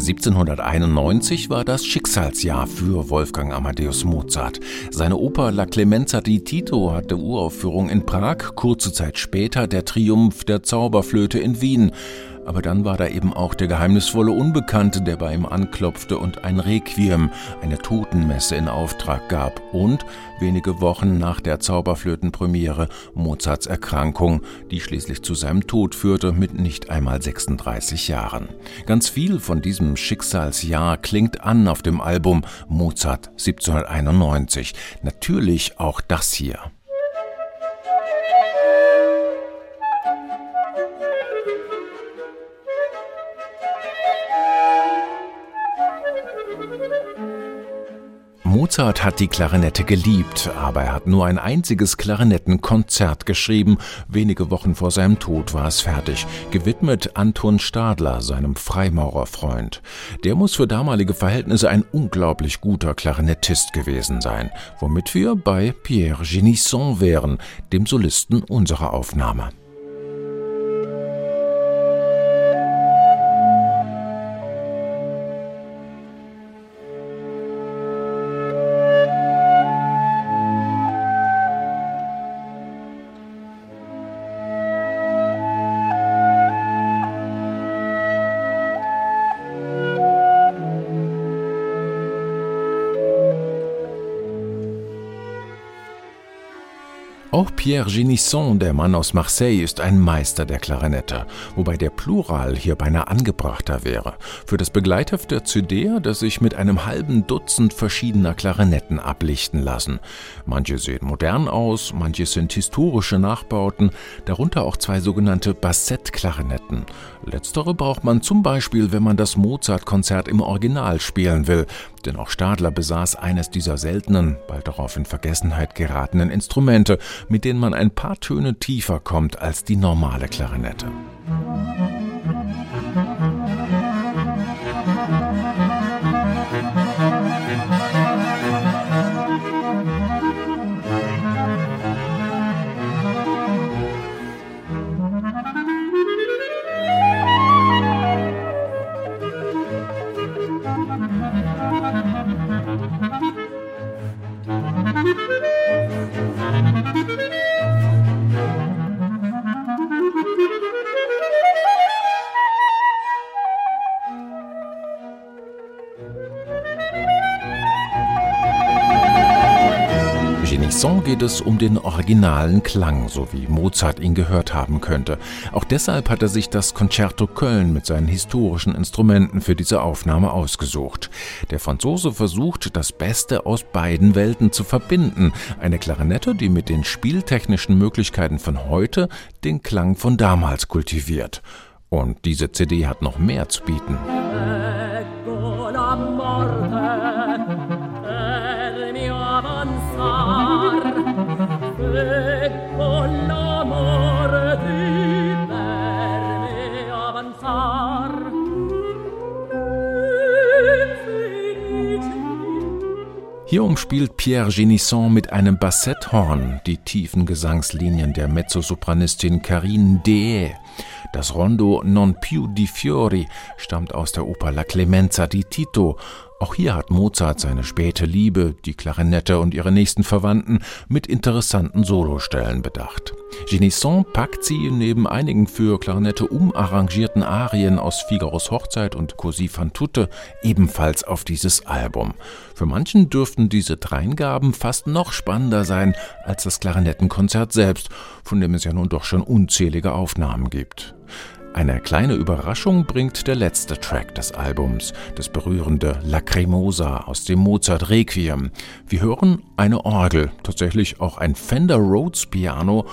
1791 war das Schicksalsjahr für Wolfgang Amadeus Mozart. Seine Oper La Clemenza di Tito hatte Uraufführung in Prag, kurze Zeit später der Triumph der Zauberflöte in Wien. Aber dann war da eben auch der geheimnisvolle Unbekannte, der bei ihm anklopfte und ein Requiem, eine Totenmesse in Auftrag gab. Und wenige Wochen nach der Zauberflötenpremiere Mozarts Erkrankung, die schließlich zu seinem Tod führte mit nicht einmal 36 Jahren. Ganz viel von diesem Schicksalsjahr klingt an auf dem Album Mozart 1791. Natürlich auch das hier. Mozart hat die Klarinette geliebt, aber er hat nur ein einziges Klarinettenkonzert geschrieben. Wenige Wochen vor seinem Tod war es fertig, gewidmet Anton Stadler, seinem Freimaurerfreund. Der muss für damalige Verhältnisse ein unglaublich guter Klarinettist gewesen sein, womit wir bei Pierre Genisson wären, dem Solisten unserer Aufnahme. Auch Pierre Genisson, der Mann aus Marseille, ist ein Meister der Klarinette, wobei der Plural hier beinahe angebrachter wäre. Für das Begleitheft der hat er sich mit einem halben Dutzend verschiedener Klarinetten ablichten lassen. Manche sehen modern aus, manche sind historische Nachbauten, darunter auch zwei sogenannte Bassett-Klarinetten. Letztere braucht man zum Beispiel, wenn man das Mozart-Konzert im Original spielen will, denn auch Stadler besaß eines dieser seltenen, bald darauf in Vergessenheit geratenen Instrumente, mit denen man ein paar Töne tiefer kommt als die normale Klarinette. Song geht es um den originalen Klang, so wie Mozart ihn gehört haben könnte. Auch deshalb hat er sich das Concerto Köln mit seinen historischen Instrumenten für diese Aufnahme ausgesucht. Der Franzose versucht, das Beste aus beiden Welten zu verbinden. Eine Klarinette, die mit den spieltechnischen Möglichkeiten von heute den Klang von damals kultiviert. Und diese CD hat noch mehr zu bieten. Hier umspielt Pierre Genisson mit einem Bassetthorn die tiefen Gesangslinien der Mezzosopranistin Carine Dee. Das Rondo Non più di fiori stammt aus der Oper La Clemenza di Tito auch hier hat Mozart seine späte Liebe, die Klarinette und ihre nächsten Verwandten mit interessanten Solostellen bedacht. Genisson packt sie neben einigen für Klarinette umarrangierten Arien aus Figaros Hochzeit und Così fan tutte ebenfalls auf dieses Album. Für manchen dürften diese Dreingaben fast noch spannender sein als das Klarinettenkonzert selbst, von dem es ja nun doch schon unzählige Aufnahmen gibt. Eine kleine Überraschung bringt der letzte Track des Albums, das berührende Lacrimosa aus dem Mozart Requiem. Wir hören eine Orgel, tatsächlich auch ein Fender Rhodes Piano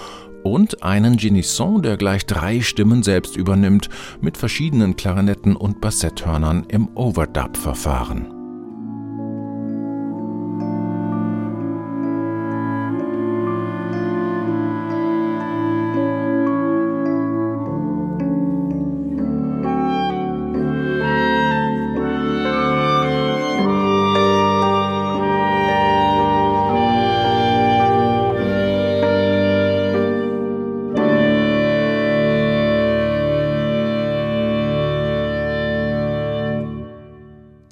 und einen Genisson, der gleich drei Stimmen selbst übernimmt, mit verschiedenen Klarinetten und Bassetthörnern im Overdub-Verfahren.